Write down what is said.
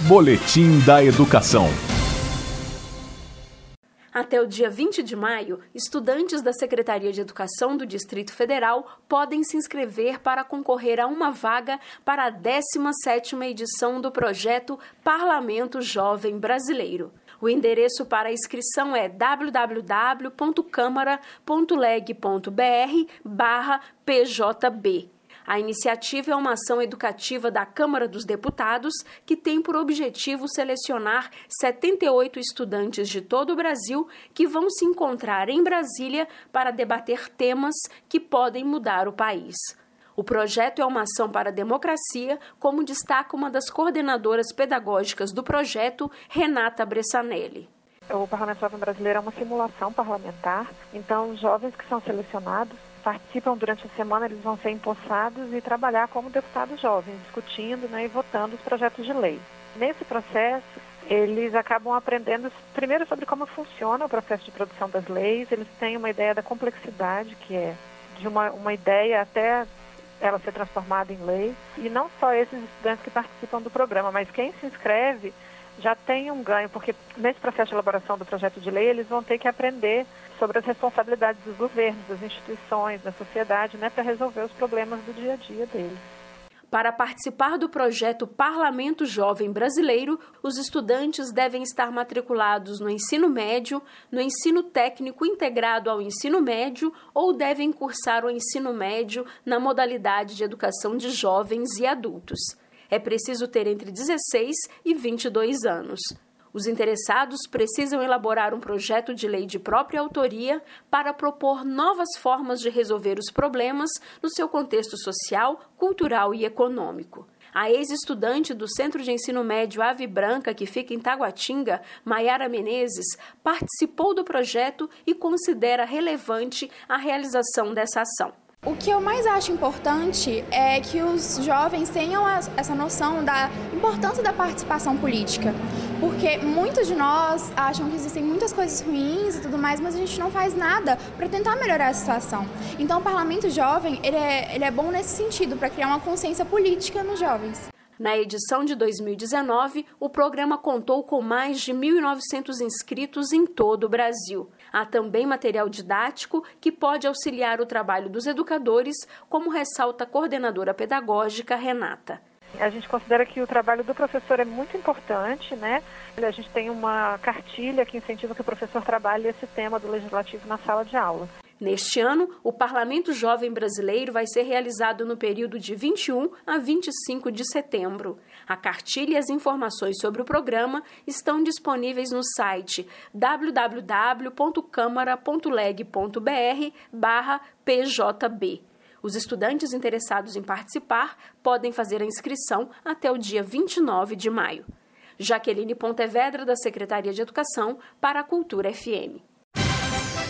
Boletim da Educação. Até o dia 20 de maio, estudantes da Secretaria de Educação do Distrito Federal podem se inscrever para concorrer a uma vaga para a 17ª edição do projeto Parlamento Jovem Brasileiro. O endereço para a inscrição é www.câmara.leg.br/pjb. A iniciativa é uma ação educativa da Câmara dos Deputados que tem por objetivo selecionar 78 estudantes de todo o Brasil que vão se encontrar em Brasília para debater temas que podem mudar o país. O projeto é uma ação para a democracia, como destaca uma das coordenadoras pedagógicas do projeto, Renata Bressanelli. O Parlamento Jovem Brasileiro é uma simulação parlamentar, então os jovens que são selecionados participam durante a semana, eles vão ser empossados e trabalhar como deputados jovens, discutindo né, e votando os projetos de lei. Nesse processo, eles acabam aprendendo primeiro sobre como funciona o processo de produção das leis, eles têm uma ideia da complexidade que é de uma, uma ideia até ela ser transformada em lei. E não só esses estudantes que participam do programa, mas quem se inscreve já tem um ganho, porque nesse processo de elaboração do projeto de lei eles vão ter que aprender sobre as responsabilidades dos governos, das instituições, da sociedade, né, para resolver os problemas do dia a dia deles. Para participar do projeto Parlamento Jovem Brasileiro, os estudantes devem estar matriculados no ensino médio, no ensino técnico integrado ao ensino médio ou devem cursar o ensino médio na modalidade de educação de jovens e adultos. É preciso ter entre 16 e 22 anos. Os interessados precisam elaborar um projeto de lei de própria autoria para propor novas formas de resolver os problemas no seu contexto social, cultural e econômico. A ex-estudante do Centro de Ensino Médio Ave Branca, que fica em Taguatinga, Maiara Menezes, participou do projeto e considera relevante a realização dessa ação. O que eu mais acho importante é que os jovens tenham essa noção da importância da participação política, porque muitos de nós acham que existem muitas coisas ruins e tudo mais, mas a gente não faz nada para tentar melhorar a situação. Então, o Parlamento Jovem ele é, ele é bom nesse sentido, para criar uma consciência política nos jovens. Na edição de 2019, o programa contou com mais de 1.900 inscritos em todo o Brasil. Há também material didático que pode auxiliar o trabalho dos educadores, como ressalta a coordenadora pedagógica Renata. A gente considera que o trabalho do professor é muito importante, né? A gente tem uma cartilha que incentiva que o professor trabalhe esse tema do legislativo na sala de aula. Neste ano, o Parlamento Jovem Brasileiro vai ser realizado no período de 21 a 25 de setembro. A cartilha e as informações sobre o programa estão disponíveis no site www.câmara.leg.br/pjb. Os estudantes interessados em participar podem fazer a inscrição até o dia 29 de maio. Jaqueline Pontevedra, da Secretaria de Educação, para a Cultura FM.